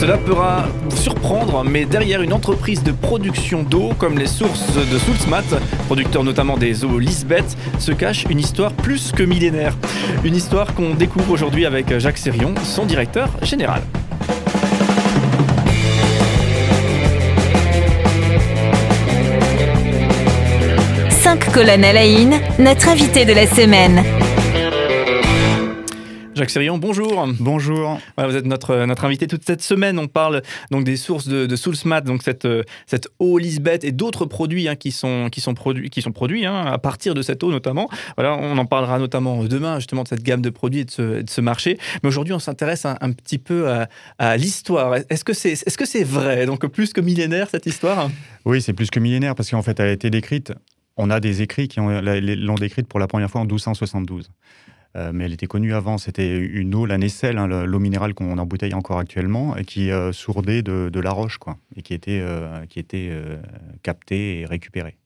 Cela pourra surprendre, mais derrière une entreprise de production d'eau comme les sources de Soulsmat, producteur notamment des eaux Lisbeth, se cache une histoire plus que millénaire. Une histoire qu'on découvre aujourd'hui avec Jacques Sérion, son directeur général. Cinq colonnes à la notre invité de la semaine. Jacques Sérion, bonjour. Bonjour. vous êtes notre, notre invité toute cette semaine. On parle donc des sources de, de Soulsmat, donc cette, cette eau Lisbeth et d'autres produits hein, qui, sont, qui sont produits, qui sont produits hein, à partir de cette eau notamment. Voilà, on en parlera notamment demain justement de cette gamme de produits et de ce, de ce marché. Mais aujourd'hui, on s'intéresse un, un, petit peu à, l'histoire. Est-ce que c'est est -ce c'est vrai Donc plus que millénaire cette histoire? Oui, c'est plus que millénaire parce qu'en fait, elle a été décrite. On a des écrits qui l'ont décrite pour la première fois en 1272. Euh, mais elle était connue avant. C'était une eau, la Nessel, hein, l'eau minérale qu'on embouteille encore actuellement, et qui euh, sourdait de, la roche, quoi, et qui était, euh, qui était captée et récupérée.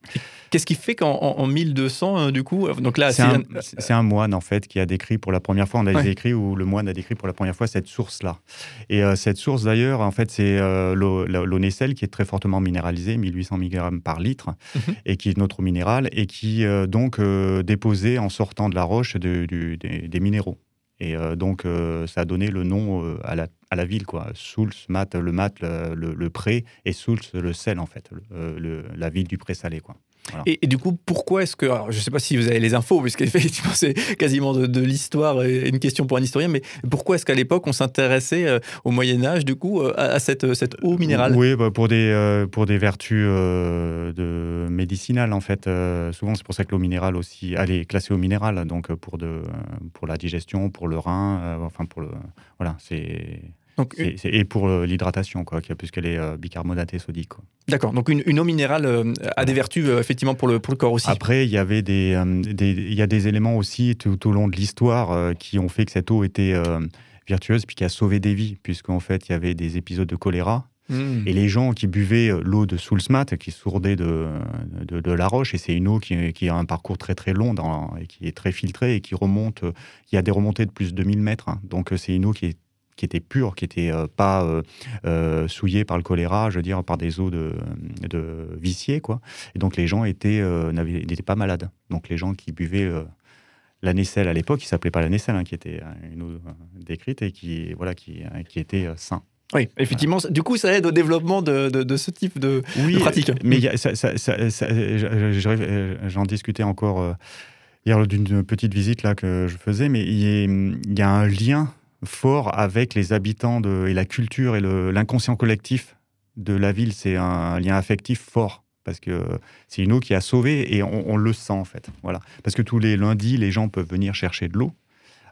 Qu'est-ce qui fait qu'en 1200, du coup, donc là, c'est un, moine en fait qui a décrit pour la première fois. On a des écrits où le moine a décrit pour la première fois cette source-là. Et cette source d'ailleurs, en fait, c'est l'eau Nessel qui est très fortement minéralisée, 1800 mg par litre, mhm. et qui est notre minéral et qui donc déposait en sortant de la roche du des, minéraux. Et euh, donc, euh, ça a donné le nom euh, à, la, à, la, ville, quoi. Souls, Mat, le Mat, le, le, pré, et Souls, le sel, en fait, le, la ville du pré-salé, quoi. Et, du coup, pourquoi est-ce que. je ne sais pas si vous avez les infos, puisqu'effectivement, c'est quasiment de, l'histoire et une question pour un historien, mais pourquoi est-ce qu'à l'époque, on s'intéressait euh, au Moyen-Âge, du coup, euh, à, cette, cette, eau minérale? Oui, bah, pour, des, euh, pour des vertus de médicinales, en fait. souvent, c'est pour ça que l'eau minérale aussi. Elle est classée au minéral, donc pour, de, pour la digestion, pour le rein, enfin, pour le. Voilà, c'est. Donc, et pour euh, l'hydratation, quoi, puisqu'elle est euh, bicarbonatée sodique. D'accord. Donc une, eau minérale euh, a des vertus effectivement pour le, pour le corps aussi. Après, il y avait des, il y a des éléments aussi tout, au long de l'histoire qui ont fait que cette eau était vertueuse puis qui a sauvé des vies, puisqu'en fait il y avait des épisodes de choléra. Hmm. Et les gens qui buvaient l'eau de Soulsmat, qui sourdaient de, de, la roche, et c'est une eau qui, qui, a un parcours très très long dans, et qui est très filtrée et qui remonte, il y a des remontées de plus de 2000 mètres. Hein. Donc c'est une eau qui est qui était pure, qui n'était euh, pas euh, euh, souillée par le choléra, je veux dire, par des eaux de, de viciés, quoi. Et donc les gens étaient, n'étaient pas malades. Donc les gens qui buvaient la Nessel à l'époque, qui s'appelait pas la Nessel, hein, qui était une eau décrite et qui, voilà, qui, qui était sain. Oui, effectivement. Du coup, ça aide au développement de, de, ce type de, oui, pratique. Mais j'en discutais encore hier d'une petite visite là que je faisais, mais il y a un lien fort avec les habitants de, et la culture et l'inconscient collectif de la ville. C'est un, lien affectif fort parce que c'est une eau qui a sauvé et on, le sent en fait. Voilà. Parce que tous les lundis, les gens peuvent venir chercher de l'eau.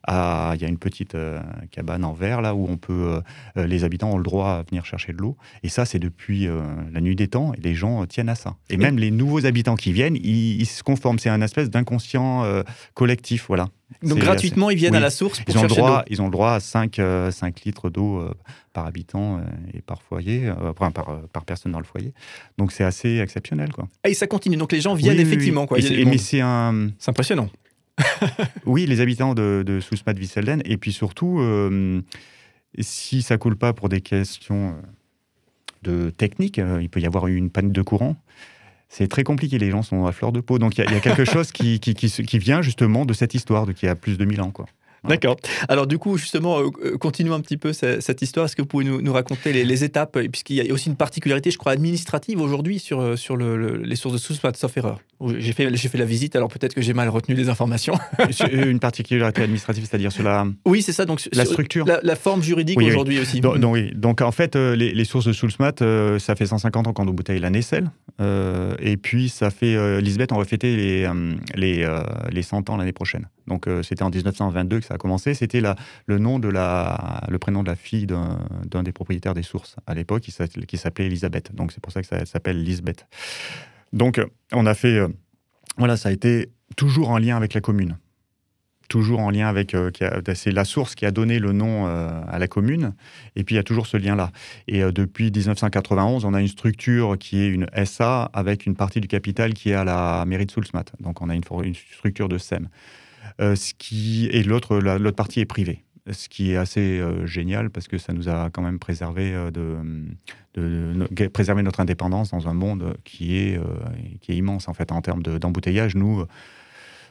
Ah, il y a une petite euh, cabane en verre là où on peut, euh, euh, les habitants ont le droit à venir chercher de l'eau. Et ça, c'est depuis la nuit des temps et les gens tiennent à ça. Et même les nouveaux habitants qui viennent, ils, se conforment. C'est un espèce d'inconscient collectif, voilà. Donc gratuitement, ils viennent à la source pour ils ont chercher droit, Ils ont le droit à 5, 5 litres d'eau par habitant et par foyer, par, par, personne dans le foyer. Donc c'est assez exceptionnel. Quoi. Et ça continue, donc les gens viennent effectivement. Quoi. mais c'est un... impressionnant. Oui, les habitants de, de Sousmat Visselden. Et puis surtout, euh, si ça coule pas pour des questions euh, de technique, euh, il peut y avoir une panne de courant. C'est très compliqué, les gens sont à fleur de peau. Donc il y, a quelque chose qui, vient justement de cette histoire de, qui a plus de 1000 ans. Quoi. D'accord. Alors du coup, justement, continuons un petit peu cette, histoire. Est-ce que vous pouvez nous, raconter les, étapes, puisqu'il y a aussi une particularité, je crois, administrative aujourd'hui sur, les sources de sources, sauf erreur. J'ai fait, fait la visite, alors peut-être que j'ai mal retenu les informations. une particularité administrative, c'est-à-dire sur la... Oui, c'est ça. Donc, la structure. La, forme juridique aujourd'hui aussi. Donc, oui. donc en fait, euh, les, sources de Soulsmat, ça fait 150 ans qu'on nous bouteille la Nessel. et puis ça fait... Lisbeth, on va fêter les, les, les 100 ans l'année prochaine. Donc c'était en 1922 que ça a commencé. C'était le nom de la, le prénom de la fille d'un des propriétaires des sources à l'époque, qui s'appelait Elisabeth. Donc c'est pour ça que ça s'appelle Lisbeth. Donc on a fait, euh, voilà, ça a été toujours en lien avec la commune. Toujours en lien avec, euh, c'est la source qui a donné le nom euh, à la commune, et puis il y a toujours ce lien-là. Et depuis 1991, on a une structure qui est une SA avec une partie du capital qui est à la mairie de Soulsmat. Donc on a une, structure de SEM. Euh, et l'autre, l'autre partie est privée. Ce qui est assez génial parce que ça nous a quand même préservé de, de, préserver notre indépendance dans un monde qui est, qui est immense en fait en termes d'embouteillage. nous,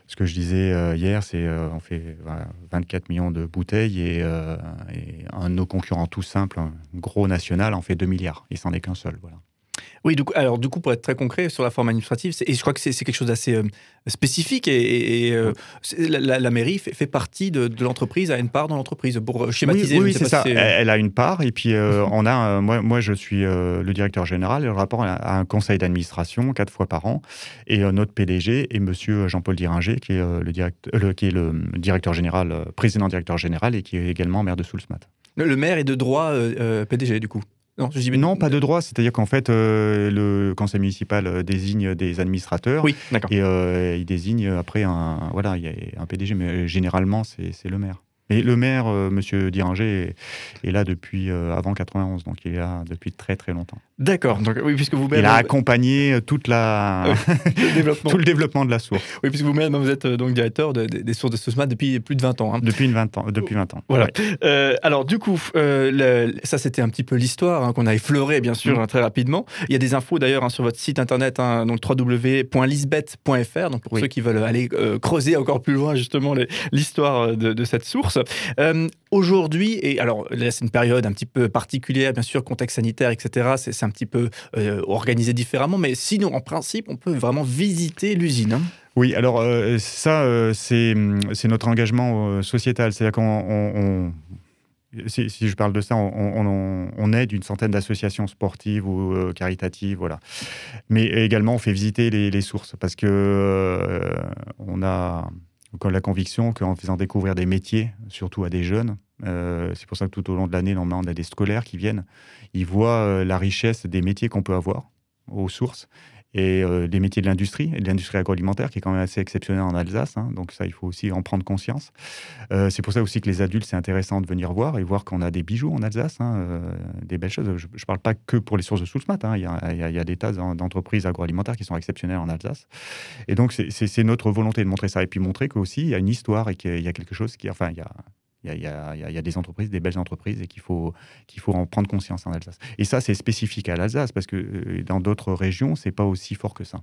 ce que je disais hier, c'est on fait 24 millions de bouteilles et, et, un de nos concurrents tout simple, un gros national, en fait 2 milliards. Il s'en est qu'un seul. Voilà. Oui, du coup, alors du coup, pour être très concret sur la forme administrative, et je crois que c'est quelque chose d'assez euh, spécifique, et, euh, la, mairie fait, partie de, l'entreprise, a une part dans l'entreprise, pour euh, schématiser. Oui, c'est ça. Elle, a une part, et puis on a, moi, moi, je suis le directeur général, et le rapport à un conseil d'administration quatre fois par an, et notre PDG est Monsieur Jean-Paul Diringer, qui est le, directeur, qui est le directeur général, président directeur général, et qui est également maire de Soulsmat. Le, maire est de droit PDG, du coup non, pas de droit. C'est-à-dire qu'en fait, euh, le conseil municipal euh, désigne des administrateurs. Oui, d'accord. Et euh, il désigne après un, voilà, il y a un PDG, mais généralement, c'est le maire. Mais le maire, M. Monsieur Diringer, est, là depuis avant 91, donc il est là depuis très très longtemps. D'accord. Donc oui, puisque vous il a accompagné toute la le développement. tout le développement de la source. Oui, puisque vous-même vous êtes donc directeur des sources de SOSMA depuis plus de 20 ans. Hein. Depuis 20 ans. Depuis 20 ans. Voilà. alors du coup, ça c'était un petit peu l'histoire hein, qu'on a effleuré bien sûr mm. hein, très rapidement. Il y a des infos d'ailleurs sur votre site internet, donc www.lisbeth.fr. Donc pour ceux qui veulent aller creuser encore plus loin justement l'histoire de, de, cette source. Aujourd'hui, et alors là c'est une période un petit peu particulière, bien sûr, contexte sanitaire, etc. C'est un petit peu euh, organisé différemment, mais sinon, en principe, on peut vraiment visiter l'usine. Hein. Oui, alors euh, ça, euh, c'est notre engagement sociétal. C'est-à-dire qu'on si, je parle de ça, on, aide une centaine d'associations sportives ou caritatives, voilà. Mais également, on fait visiter les, sources parce que on a la conviction qu'en faisant découvrir des métiers, surtout à des jeunes, c'est pour ça que tout au long de l'année, on a des scolaires qui viennent. Ils voient euh, la richesse des métiers qu'on peut avoir aux sources et euh, des métiers de l'industrie, et de l'industrie agroalimentaire, qui est quand même assez exceptionnelle en Alsace. Hein. donc ça, il faut aussi en prendre conscience. Euh, c'est pour ça aussi que les adultes, c'est intéressant de venir voir et voir qu'on a des bijoux en Alsace, hein, des belles choses. Je ne parle pas que pour les sources de Soulsmat. Hein. Il, y a, des tas d'entreprises agroalimentaires qui sont exceptionnelles en Alsace. Et donc, c'est notre volonté de montrer ça. Et puis montrer qu'aussi, il y a une histoire et qu'il y a quelque chose qui... Enfin, il y a il y, a, des entreprises, des belles entreprises, et qu'il faut, faut en prendre conscience en Alsace. Et ça, c'est spécifique à l'Alsace, parce que euh, dans d'autres régions, c'est pas aussi fort que ça.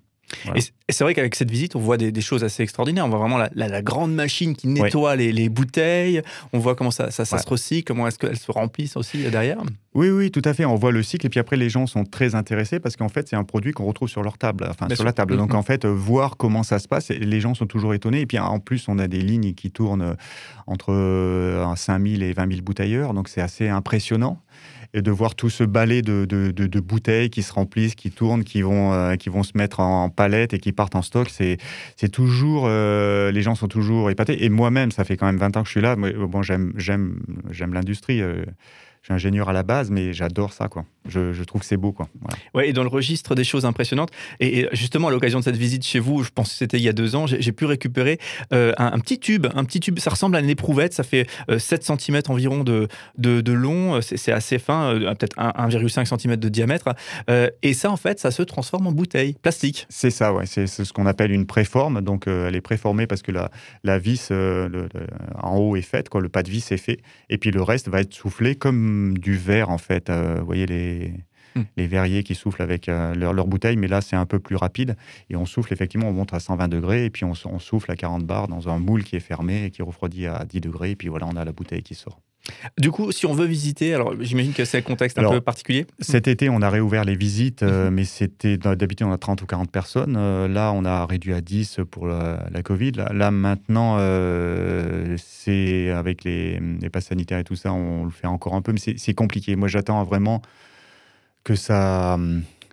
Et c'est vrai qu'avec cette visite, on voit des, choses assez extraordinaires. On voit vraiment la, grande machine qui nettoie les, bouteilles. On voit comment ça, ça, se recycle, comment est-ce qu'elles se remplissent aussi derrière. Oui, oui, tout à fait. On voit le cycle. Et puis après, les gens sont très intéressés parce qu'en fait, c'est un produit qu'on retrouve sur leur table, enfin sur la table. Donc mm-hmm. en fait, voir comment ça se passe, les gens sont toujours étonnés. Et puis en plus, on a des lignes qui tournent entre 5000 euh, et 20 000 bouteilleurs. Donc c'est assez impressionnant et de voir tout ce balai de, de, bouteilles qui se remplissent, qui tournent, qui vont, euh, qui vont se mettre en palette et qui partent en stock, c'est, toujours, euh, les gens sont toujours épatés. Et moi-même, ça fait quand même 20 ans que je suis là. Bon, j'aime, l'industrie. Euh, suis ingénieur à la base, mais j'adore ça, quoi. Je, trouve que c'est beau, quoi. Ouais, et dans le registre des choses impressionnantes, et, justement à l'occasion de cette visite chez vous, je pense que c'était il y a deux ans, j'ai pu récupérer euh, un, petit tube, un petit tube, ça ressemble à une éprouvette, ça fait 7 euh, cm environ de, de, long, euh, c'est assez fin, peut-être 1,5 cm de diamètre, et ça en fait, ça se transforme en bouteille plastique. C'est ça, ouais, c'est ce qu'on appelle une préforme, donc elle est préformée parce que la, la vis en haut est faite, quoi, le pas de vis est fait, et puis le reste va être soufflé comme du verre, en fait. Euh, vous voyez les, hmm. les verriers qui soufflent avec euh, leur, leur, bouteille, mais là, c'est un peu plus rapide. Et on souffle, effectivement, on monte à 120 degrés, et puis on, on souffle à 40 bars dans un moule qui est fermé et qui refroidit à 10 degrés, et puis voilà, on a la bouteille qui sort. Du coup, si on veut visiter, alors j'imagine que c'est un contexte un peu particulier. Cet été, on a réouvert les visites, euh, mhm. mais c'était d'habitude on a 30 ou 40 personnes. Euh, là, on a réduit à 10 pour la, Covid. Là, maintenant, euh, c'est avec les, les passes sanitaires et tout ça, on le fait encore un peu, mais c'est compliqué. Moi, j'attends vraiment que ça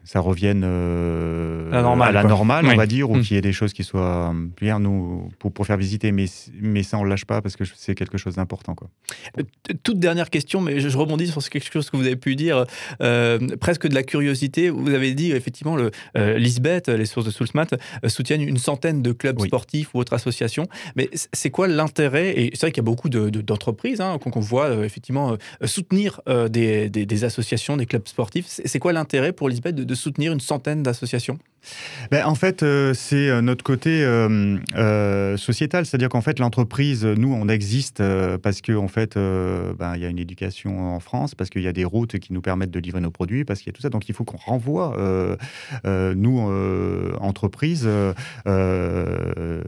ça revienne euh, à la normale, on va dire, ou hmm. qu'il y ait des choses qui soient bien nous pour, pour faire visiter, mais, mais ça on ne lâche pas parce que c'est quelque chose d'important. Quoi. Euh, toute dernière question, mais je, rebondis sur quelque chose que vous avez pu dire, euh, presque de la curiosité. Vous avez dit effectivement, le, Lisbeth, les sources de Soulsmat, soutiennent une centaine de clubs sportifs ou autres associations. Mais c'est quoi l'intérêt? Et c'est vrai qu'il y a beaucoup d'entreprises de, hein, qu'on voit effectivement soutenir des, des, associations, des clubs sportifs. C'est quoi l'intérêt pour Lisbeth de de soutenir une centaine d'associations ben, en fait, euh, c'est euh, notre côté euh, sociétal, c'est-à-dire qu'en fait, l'entreprise, nous, on existe parce qu'en en fait, ben, il y a une éducation en France, parce qu'il y a des routes qui nous permettent de livrer nos produits, parce qu'il y a tout ça. Donc, il faut qu'on renvoie, nous, entreprise, ben,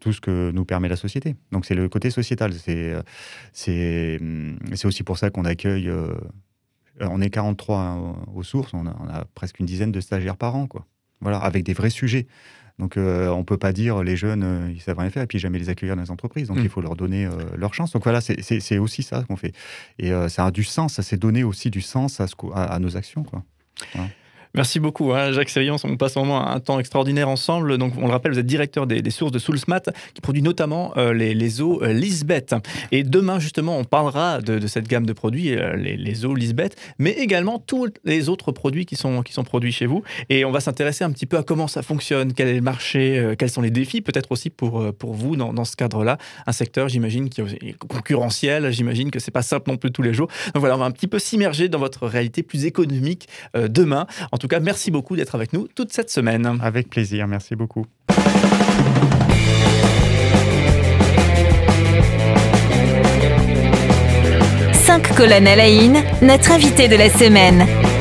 tout ce que nous permet la société. Donc, c'est le côté sociétal. C'est aussi pour ça qu'on accueille. On est 43 hein, aux sources, on a, on a, presque une dizaine de stagiaires par an, quoi. Voilà, avec des vrais sujets. Donc, euh, on ne peut pas dire les jeunes, euh, ils savent rien faire, et puis jamais les accueillir dans les entreprises. Donc, mm. il faut leur donner euh, leur chance. Donc, voilà, c'est aussi ça qu'on fait. Et ça a du sens, ça s'est donné aussi du sens à, ce, à, nos actions. Quoi. Merci beaucoup, hein, Jacques Sévillon. On passe vraiment un temps extraordinaire ensemble. Donc, on le rappelle, vous êtes directeur des, sources de Soulsmat, qui produit notamment euh, les, eaux euh, Lisbeth. Et demain, justement, on parlera de, cette gamme de produits, euh, les, eaux Lisbeth, mais également tous les autres produits qui sont, qui sont produits chez vous. Et on va s'intéresser un petit peu à comment ça fonctionne, quel est le marché, quels sont les défis, peut-être aussi pour, pour vous dans, ce cadre-là. Un secteur, j'imagine, qui est concurrentiel. J'imagine que c'est pas simple non plus tous les jours. Donc voilà, on va un petit peu s'immerger dans votre réalité plus économique demain. Tout cas, merci beaucoup d'être avec nous toute cette semaine. Avec plaisir, merci beaucoup. Cinq colonnes à la notre invité de la semaine.